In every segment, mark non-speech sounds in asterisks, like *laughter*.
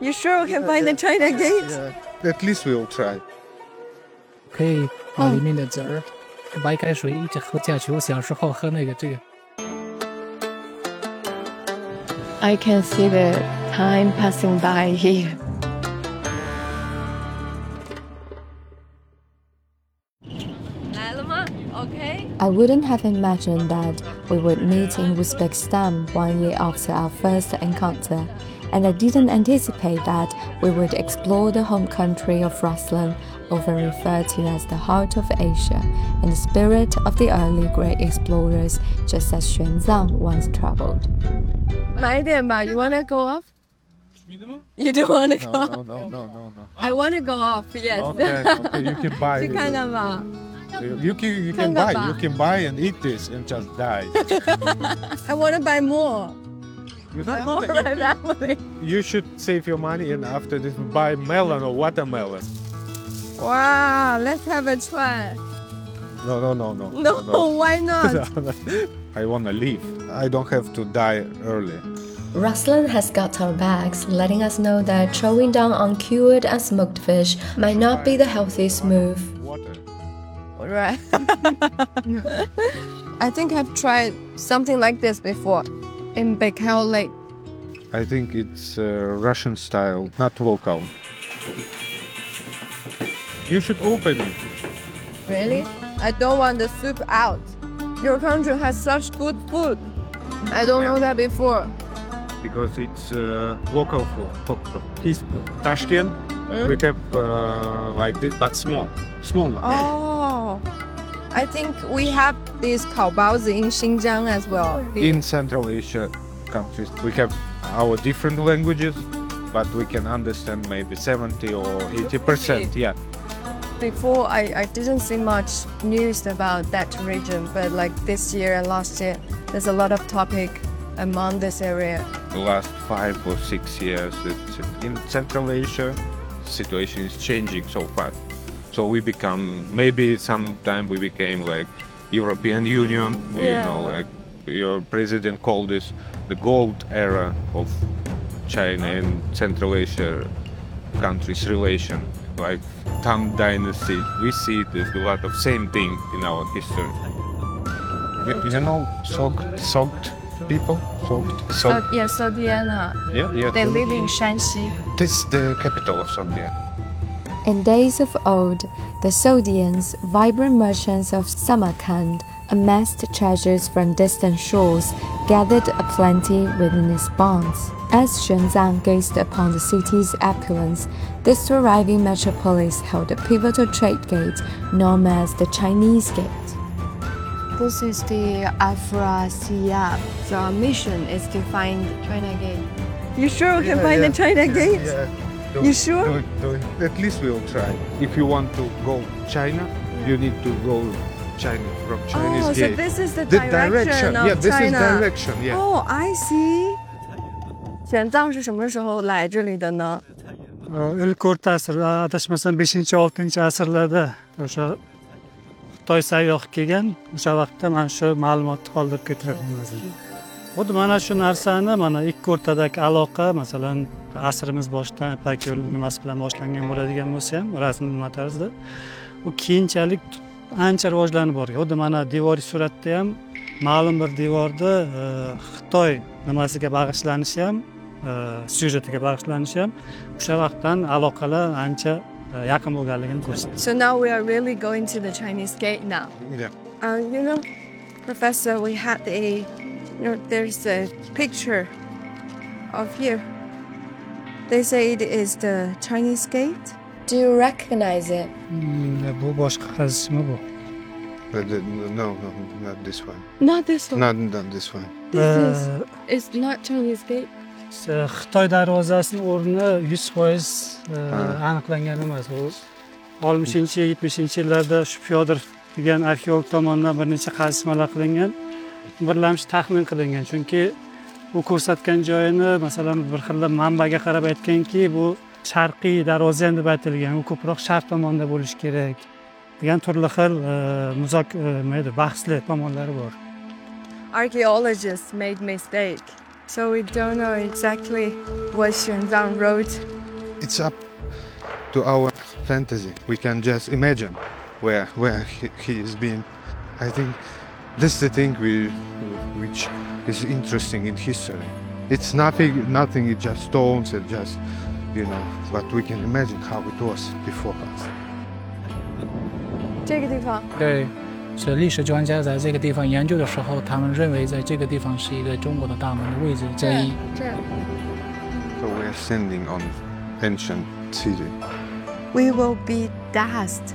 You sure we can find the China Gate? At least we'll try. 可以把里面的籽儿、白开水一直喝下去。我小时候喝那个这个。 I can see the time passing by here. Okay. I wouldn't have imagined that we would meet in Uzbekistan one year after our first encounter, and I didn't anticipate that we would explore the home country of Ruslan, often referred to as the heart of Asia, in the spirit of the early great explorers, just as Xuanzang once traveled. 买一点吧. You wanna go off? You don't wanna go No, off? no, no, no, no, no. I wanna go off. Yes. Okay, okay, you can buy. 去看看吧。 You, you can, you can看看 buy.吧。 You can buy and eat this and just die. *laughs* I wanna buy more. You, More for my family. you should save your money and after this buy melon or watermelon. Wow, let's have a try. No, no, no, no. No, why not? *laughs* I wanna leave. I don't have to die early. Ruslan has got our backs, letting us know that chowing down on cured and smoked fish might not be the healthiest move. Water. Right. *laughs* I think I've tried something like this before in Baikal Lake. I think it's uh, Russian style, not local. You should open it. Really? I don't want the soup out. Your country has such good food. I don't know that before. because it's uh, local food. It's Tashkent. We have uh, like this, but small, small. Oh, I think we have these kaobaozi in Xinjiang as well. In Central Asia countries, we have our different languages, but we can understand maybe 70 or 80 percent. Yeah, Before, I, I didn't see much news about that region, but like this year and last year, there's a lot of topic among this area. the last five or six years, it's in Central Asia, situation is changing so fast. So we become maybe sometime we became like European Union. You Yeah. know, like your president called this the gold era of China and Central Asia countries' relation. Like Tang Dynasty, we see there's a lot of same thing in our history. You, you know, soaked, soaked people, soaked, So, soaked. yeah, Sogdiana. Yeah, yeah. They live in Shanxi. This is the capital of Serbia. In days of old, the Sogdians, vibrant merchants of Samarkand, amassed treasures from distant shores, gathered aplenty within its bonds. As Xuanzang gazed upon the city's opulence, this thriving metropolis held a pivotal trade gate known as the Chinese Gate. This is the Afrasiab. So our mission is to find China Gate. You sure we can find the China Gate? Do, You sure? Do it, do it. At least we'll try. If you want to go China, you need to go China from Chinese oh, so gate. this is the, the direction, of yeah, this China. is direction. Yeah. Oh, I see. 玄奘是什么时候来这里的呢？ ilk o'rta asr adashmasam beshinchi oltinchi asrlarda o'sha xitoy sayyoh kelgan o'sha vaqtda mana shu ma'lumotni qoldirib ketgan o'zi. xuddi mana shu narsani mana ikki o'rtadagi aloqa masalan asrimiz boshidan ipak yo'li nimasi bilan boshlangan bo'ladigan bo'lsa ham rasm nima tarzda u keyinchalik ancha rivojlanib borgan xuddi mana devoriy suratda ham ma'lum bir devorda e, xitoy nimasiga bag'ishlanishi ham e, syujetiga bag'ishlanishi ham o'sha vaqtdan aloqalar ancha e, yaqin bo'lganligini ko'rsatadi So now we are really going to the Chinese gate now. Yeah. Uh, you know, Professor, we had a, you know, there's a picture of here. They say it is the Chinese gate. Do you recognize it? bu boshqa qazishma bu the, no, no, not this one. Not this one. Not, not this one. This is, E, it's not Chinese gate. xitoy darvozasini o'rni yuz foiz e, aniqlangan emas u oltmishinchi yetmishinchi yillarda shu fyodorov degan arxeolog tomonidan bir necha qazishmalar qilingan birlamchi taxmin qilingan chunki u ko'rsatgan joyini masalan bir xil manbaga qarab aytganki bu sharqiy darvoza ham deb aytilgan u ko'proq sharq tomonda bo'lishi kerak degan turli xil e, muzok e, nima edi bahsli tomonlari bor Archaeologists made mistake. So we don't know exactly what Xuanzang wrote it's up to our fantasy. We can just imagine where where he, he is being. I think this is the thing we, which is interesting in history. It's nothing, nothing. It's just stones and just you know. But we can imagine how it was before us. 这个地方对，是历史专家在这个地方研究的时候，他们认为在这个地方是一个中国的大门的位置之一。这儿 So we are standing on ancient city. We will be dust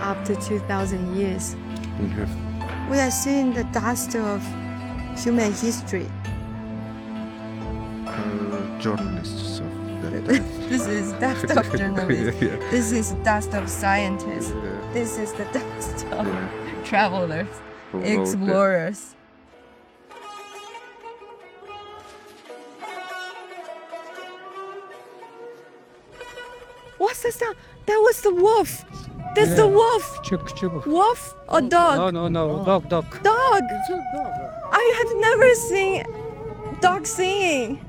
after 2,000 years. We have We are seeing the dust of human history. uh, journalists of that. *laughs* This is dust of *laughs* journalists. yeah, This is dust of scientists. yeah, This is the *laughs* dust of yeah. travelers, Who wrote that. explorers. What's the sound? That was the wolf. That's the wolf. Çık. Wolf or dog? No no no. Dog dog. Dog. It's a dog. I had never seen dog singing.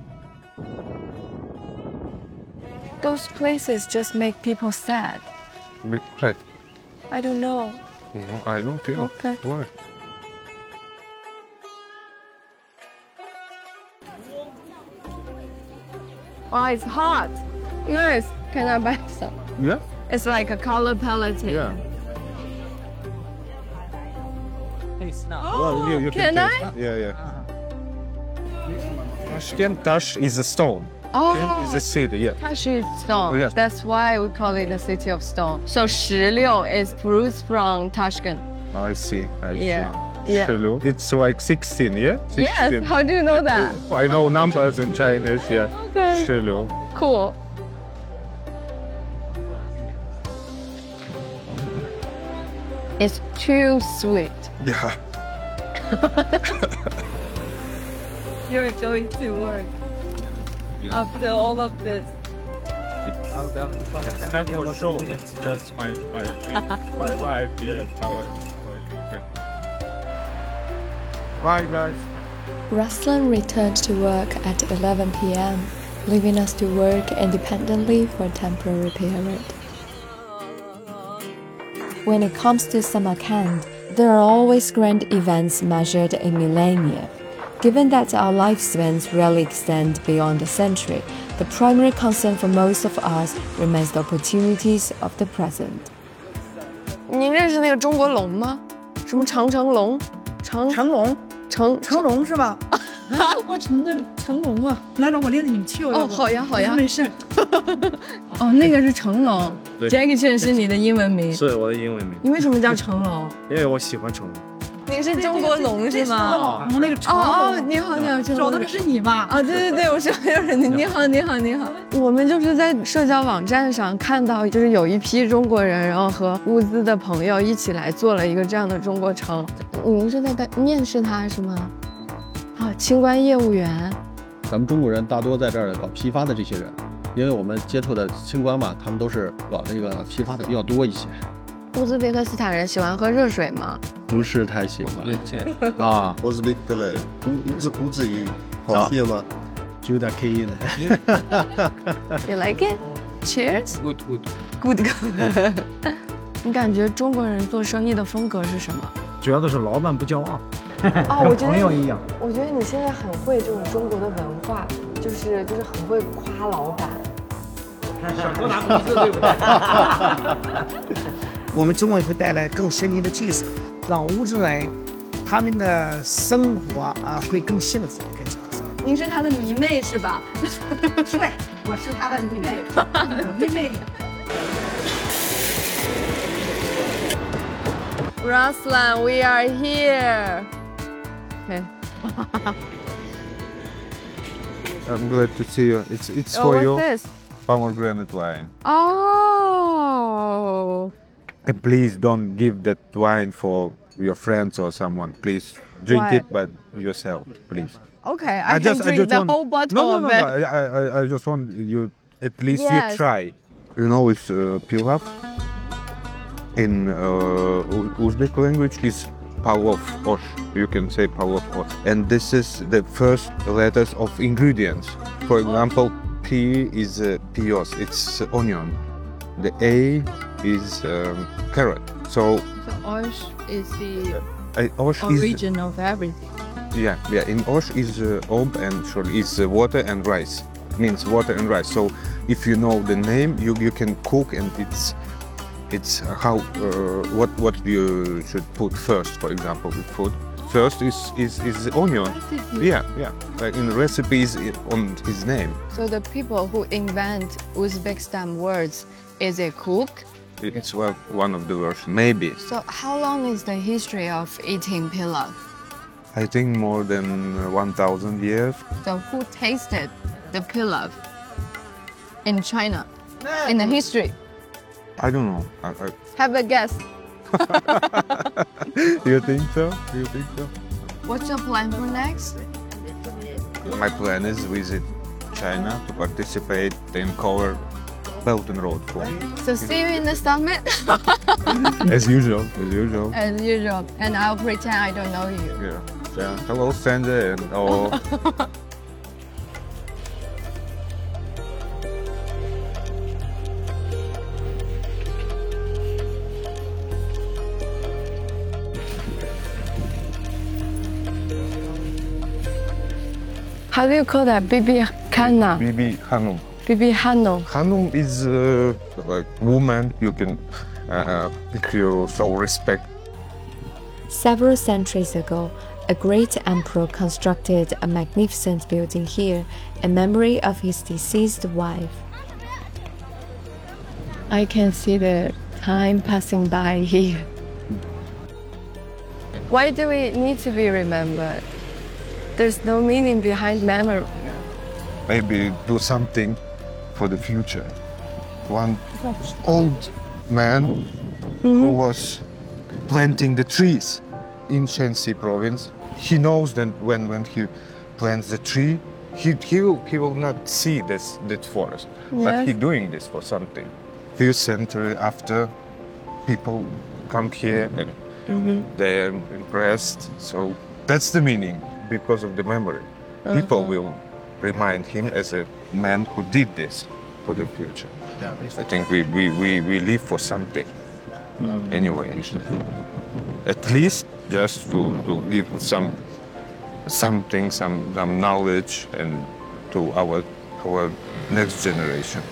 Those places just make people sad. Right. I don't know. No, I don't feel. Okay. Why? Oh, it's hot. Nice. Can I buy some? Yeah. It's like a color palette. Yeah. Oh, well, you, you can, Can taste. Yeah, yeah. Uh-huh. Tashkent Tash is a stone. Oh. It's a city. Yeah. Tash is stone. Oh, yes. That's why we call it the city of stone. So Shiliu is fruits from Tashkent. Oh, I see. I Yeah. see. Yeah. It's like 16, yeah? 16. Yes. How do you know that? I know numbers in Chinese, yeah. Okay. Hello. Cool. It's too sweet. Yeah. *laughs* You're going to work after all of this. It's not for sure. It's just my, my, my wife, yeah. Bye, guys. Ruslan returned to work at 11 p.m., leaving us to work independently for a temporary period. When it comes to Samarkand, there are always grand events measured in millennia. Given that our lifespans rarely extend beyond a century, the primary concern for most of us remains the opportunities of the present. 您认识那个中国龙吗？什么长城龙？长成龙，成成龙是吧？我成的成龙啊！来了，我领着你们去。哦，好呀好呀。没事。 哦，那个是成龙。对 Jackie Chan 是你的英文名。是我的英文名，你为什么叫成龙？*laughs* 因为我喜欢成龙。你是中国龙是吗？我那个成哦哦，你好，你好，成龙找的。是你吧？啊，对对对，我是有人你好，你好，你好。我们就是在社交网站上看到，就是有一批中国人，然后和乌兹的朋友一起来做了一个这样的中国城。您是在干面试他是吗？啊，清关业务员。咱们中国人大多在这儿搞批发的这些人，因为我们接触的清官嘛，他们都是搞这个批发的比较多一些，乌兹别克斯坦人喜欢喝热水吗？不是太喜欢 *laughs* 啊，乌兹别克人，乌是不至于好喝吗？就有点刻意的。You like it? Cheers. Good good。Good. *laughs* 你感觉中国人做生意的风格是什么？主要的是老板不骄傲，哦，我觉得 *laughs* 朋友一样。我觉得你现在很会这种中国的文化，就是就是很会夸老板。我们中国也会带来更先进的技术，让乌兹人他们的生活啊会更幸福、更轻松。您是他的迷妹是吧？对，我是他的迷妹，妹妹。Ruslan, we are here. Okay. I'm glad to see you. It's it's Oh, for what's you. this? Pomegranate wine. Oh. And please don't give that wine for your friends or someone. Please drink Why? it, but yourself, please. Okay, I, can drink the want- whole bottle no, no, of no, it. no. I, I, I just want you at least Yes. you try. You know, it's uh, pilaf. In uh, U- Uzbek language is palov osh. You can say palov osh. And this is the first letters of ingredients. For example, P is uh, pios, it's uh, onion. The A is um, carrot. So So orange is the I, Osh is origin of everything. yeah yeah in Osh is uh, ob and sorry is uh, water and rice means water and rice. So if you know the name, you you can cook and it's it's how uh, what what you should put first. For example, with food. First is is is the onion. Yeah, yeah. Like in recipes on his name. So the people who invent Uzbekistan words is a cook. It's well, one of the versions, maybe. So how long is the history of eating pilaf? I think more than uh, 1,000 years. So who tasted the pilaf in China in the history? I don't know. I, I, Have a guess. *laughs* you think so? Do you think so? What's your plan for next? My plan is visit China to participate in cover Belt and Road Tour. So see you in the summit *laughs* as usual. As usual. as usual, and I'll pretend I don't know you. Yeah. yeah. Hello, Sandra, and oh. *laughs* How do you call that? Bibi Kana, Bibi Hanum. Bibi Hano. Hanum is uh, like woman you can uh, if you show respect. Several centuries ago, a great emperor constructed a magnificent building here in memory of his deceased wife. I can see the time passing by here. Why do we need to be remembered? There's no meaning behind memory. maybe do something for the future. One old man who mm-hmm. was planting the trees in Shanxi province. He knows that when, when he plants the tree, he, he, will, he will not see this, that forest, but Yes. he doing this for something. Few centuries after, people come here and mm-hmm. they're impressed. So that's the meaning because of the memory. People will remind him as a man who did this for the future. I think we, we, we, we live for something anyway. At least just to, to give some something, some, some knowledge and to our our next generation.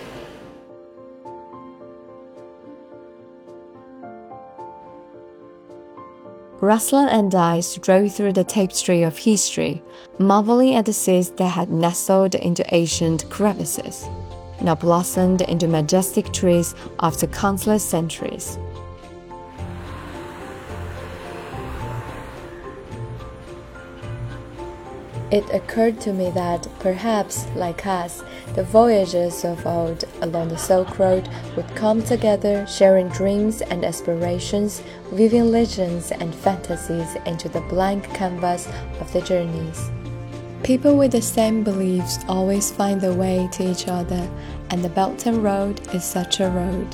Ruslan and I strolled through the tapestry of history, marveling at the seeds that had nestled into ancient crevices, now blossomed into majestic trees after countless centuries. It occurred to me that perhaps, like us, the voyagers of old along the Silk Road would come together, sharing dreams and aspirations, weaving legends and fantasies into the blank canvas of the journeys. People with the same beliefs always find their way to each other, and the Belt and Road is such a road.